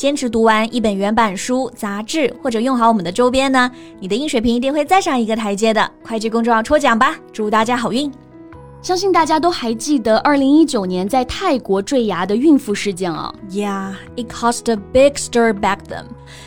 坚持读完一本原版书、杂志，或者用好我们的周边呢，你的英水平一定会再上一个台阶的。快去公众号抽奖吧，祝大家好运！相信大家都还记得二零一九年在泰国坠崖的孕妇事件哦。Yeah, it caused a big stir back then.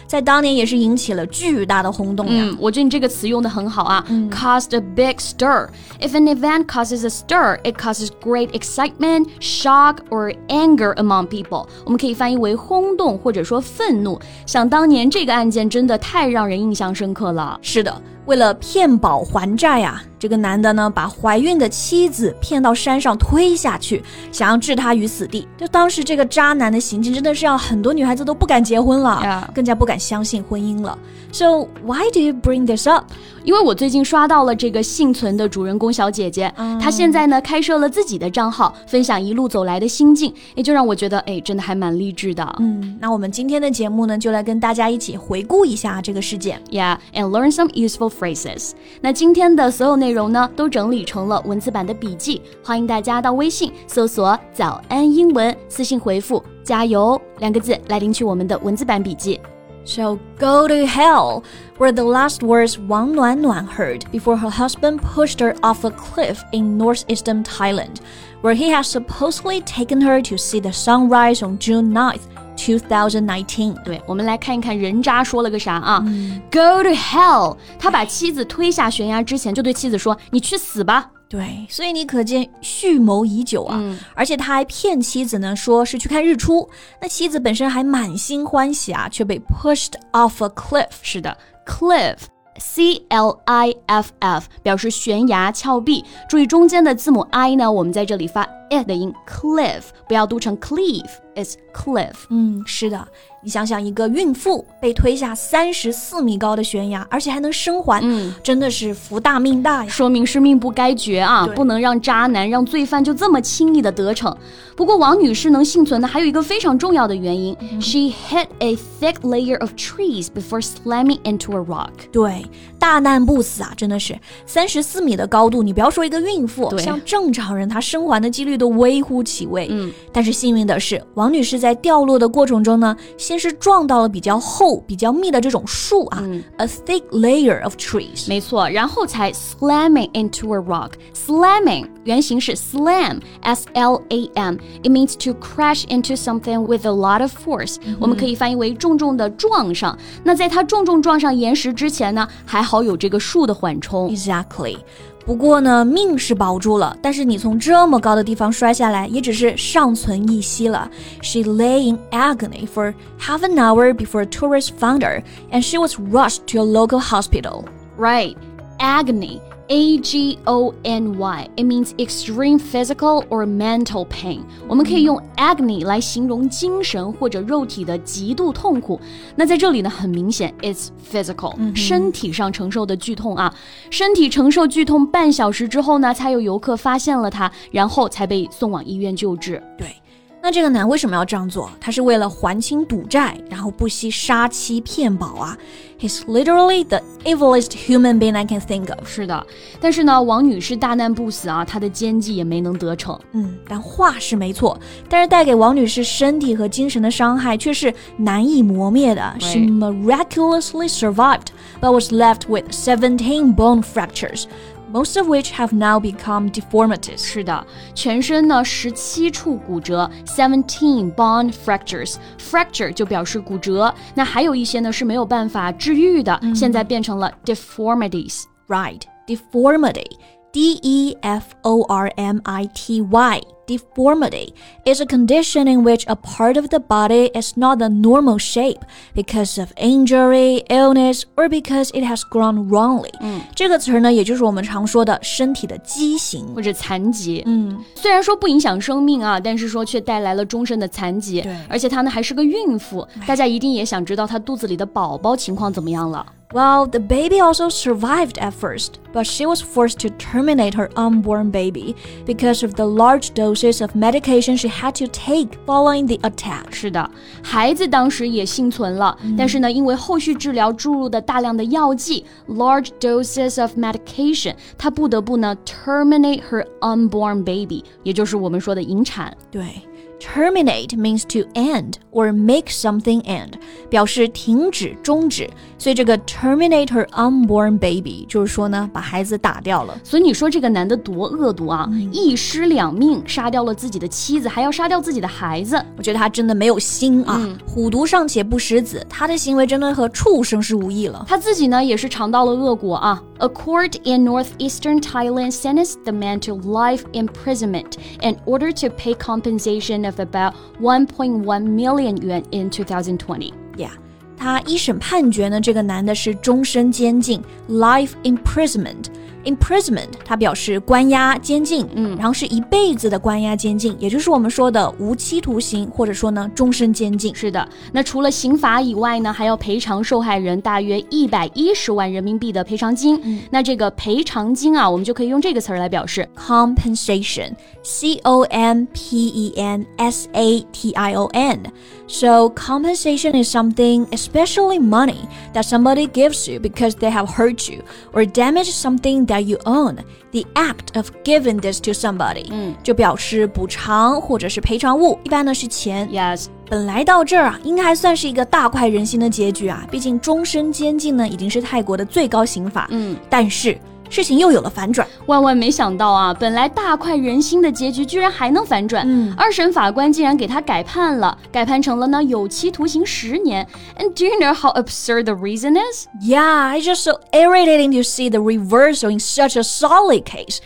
在当年也是引起了巨大的轰动呀。嗯，我觉得你这个词用的很好啊、嗯、，caused a big stir. If an event causes a stir, it causes great excitement, shock or anger among people. 我们可以翻译为轰动或者说愤怒。想当年这个案件真的太让人印象深刻了。是的。为了骗保还债呀、啊，这个男的呢，把怀孕的妻子骗到山上推下去，想要置她于死地。就当时这个渣男的行径，真的是让很多女孩子都不敢结婚了，yeah. 更加不敢相信婚姻了。So why do you bring this up？因为我最近刷到了这个幸存的主人公小姐姐，嗯、她现在呢开设了自己的账号，分享一路走来的心境，也就让我觉得，哎，真的还蛮励志的。嗯，那我们今天的节目呢，就来跟大家一起回顾一下这个事件。Yeah，and learn some useful phrases。那今天的所有内容呢，都整理成了文字版的笔记，欢迎大家到微信搜索“早安英文”，私信回复“加油”两个字来领取我们的文字版笔记。 So go to hell were the last words Wang Nuan heard before her husband pushed her off a cliff in northeastern Thailand, where he had supposedly taken her to see the sunrise on June 9th. 2019，对，我们来看一看人渣说了个啥啊、嗯、？Go to hell！他把妻子推下悬崖之前，就对妻子说：“你去死吧。”对，所以你可见蓄谋已久啊！嗯、而且他还骗妻子呢，说是去看日出。那妻子本身还满心欢喜啊，却被 pushed off a cliff。是的，cliff。C L I F F 表示悬崖峭壁，注意中间的字母 I 呢，我们在这里发的音，cliff 不要读成 cleave，is cliff。嗯，是的，你想想，一个孕妇被推下三十四米高的悬崖，而且还能生还，嗯，真的是福大命大呀！说明是命不该绝啊，不能让渣男、让罪犯就这么轻易的得逞。不过王女士能幸存的，还有一个非常重要的原因、嗯、，she hit a thick layer of trees before slamming into a rock。对，大难不死啊，真的是三十四米的高度，你不要说一个孕妇，像正常人她生还的几率都微乎其微。嗯，但是幸运的是，王女士在掉落的过程中呢，先是撞到了比较厚、比较密的这种树啊、嗯、，a thick layer of trees。没错，然后才 slamming into a rock。slamming 原型是 slam，s l a m。It means to crash into something with a lot of force、嗯。我们可以翻译为重重的撞上。那在它重重撞上岩石之前呢，还好有这个树的缓冲。Exactly。不过呢，命是保住了，但是你从这么高的地方摔下来，也只是尚存一息了。She lay in agony for half an hour before tourists found her, and she was rushed to a local hospital. Right, agony. A G O N Y. It means extreme physical or mental pain. 我们可以用 agony 来形容精神或者肉体的极度痛苦。那在这里呢，很明显，it's physical，、嗯、身体上承受的剧痛啊。身体承受剧痛半小时之后呢，才有游客发现了他，然后才被送往医院救治。对。那这个男为什么要这样做？他是为了还清赌债，然后不惜杀妻骗保啊！He's literally the evilest human being I can think of。是的，但是呢，王女士大难不死啊，她的奸计也没能得逞。嗯，但话是没错，但是带给王女士身体和精神的伤害却是难以磨灭的。She miraculously survived, but was left with seventeen bone fractures. most of which have now become deformities. 是的，全身呢十七处骨折，seventeen bone fractures。fracture 就表示骨折，那还有一些呢是没有办法治愈的，现在变成了 deformities。 Right, deformity. D E F O R M I T Y. Deformity is a condition in which a part of the body is not the normal shape because of injury, illness, or because it has grown wrongly. 嗯，这个词儿呢，也就是我们常说的身体的畸形或者残疾。嗯，虽然说不影响生命啊，但是说却带来了终身的残疾。对而且她呢还是个孕妇，大家一定也想知道她肚子里的宝宝情况怎么样了。 Well, the baby also survived at first, but she was forced to terminate her unborn baby because of the large doses of medication she had to take following the attack. 是的，孩子当时也幸存了，但是呢，因为后续治疗注入的大量的药剂 （large doses of medication），她不得不呢 terminate her unborn baby，也就是我们说的引产。对 ，terminate means to end or make something end，表示停止、终止。所以这个 terminate her unborn baby 就是说呢，把孩子打掉了。所以你说这个男的多恶毒啊！一尸两命，杀掉了自己的妻子，还要杀掉自己的孩子。我觉得他真的没有心啊！虎毒尚且不食子，他的行为真的和畜生是无异了。他自己呢也是尝到了恶果啊。A court in northeastern Thailand sentenced the man to life imprisonment in order to pay compensation of about 1.1 million yuan in 2020. 呀他一审判决呢，这个男的是终身监禁 （life imprisonment）。 imprisonment 它表示关押、监禁，嗯，然后是一辈子的关押、监禁，也就是我们说的无期徒刑，或者说呢终身监禁。是的，那除了刑罚以外呢，还要赔偿受害人大约一百一十万人民币的赔偿金。那这个赔偿金啊，我们就可以用这个词儿来表示。 compensation, C O M P E N S A T I O N. So, compensation is something, especially money, that somebody gives you because they have hurt you or damaged something that you own. The act of giving this to somebody，嗯，就表示补偿或者是赔偿物，一般呢是钱。Yes，本来到这儿啊，应该还算是一个大快人心的结局啊，毕竟终身监禁呢已经是泰国的最高刑罚。嗯，但是事情又有了反转。万万没想到啊，本来大快人心的结局居然还能反转。嗯二审法官竟然给他改判了，改判成了呢有期徒刑十年。And do you know how absurd the reason is? Yeah, it's just so irritating to see the reversal in such a solid case.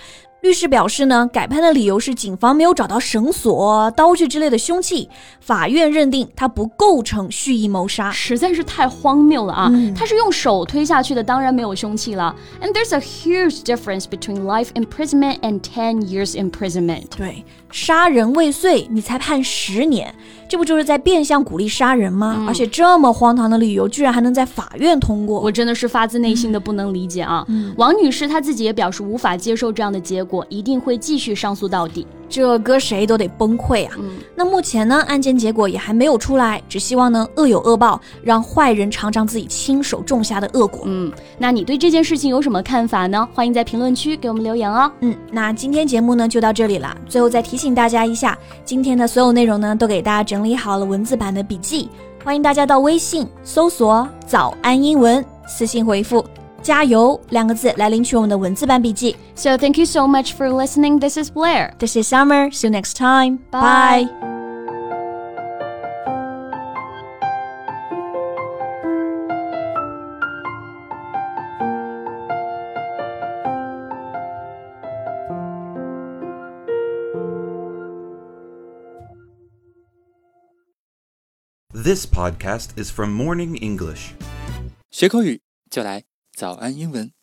律师表示呢，改判的理由是警方没有找到绳索、刀具之类的凶器，法院认定他不构成蓄意谋杀。实在是太荒谬了啊！他是用手推下去的，当然没有凶器了。And there's a huge difference between life imprisonment and ten years imprisonment. 对，杀人未遂，你才判十年，这不就是在变相鼓励杀人吗？而且这么荒唐的理由，居然还能在法院通过。我真的是发自内心的不能理解啊！王女士她自己也表示无法接受这样的结果，一定会继续上诉到底。这搁谁都得崩溃啊！那目前呢，案件结果也还没有出来，只希望呢恶有恶报，让坏人尝尝自己亲手种下的恶果。嗯，那你对这件事情有什么看法呢？欢迎在评论区给我们留言哦。嗯，那今天节目呢就到这里了。最后再提醒大家一下，今天的所有内容呢都给大家整理好了文字版的笔记，欢迎大家到微信搜索“早安英文”，私信回复“加油”两个字来领取我们的文字版笔记。 So thank you so much for listening. This is Blair. This is Summer. See you next time. Bye. Bye. This podcast is from Morning English. 学口语就来 早安英文。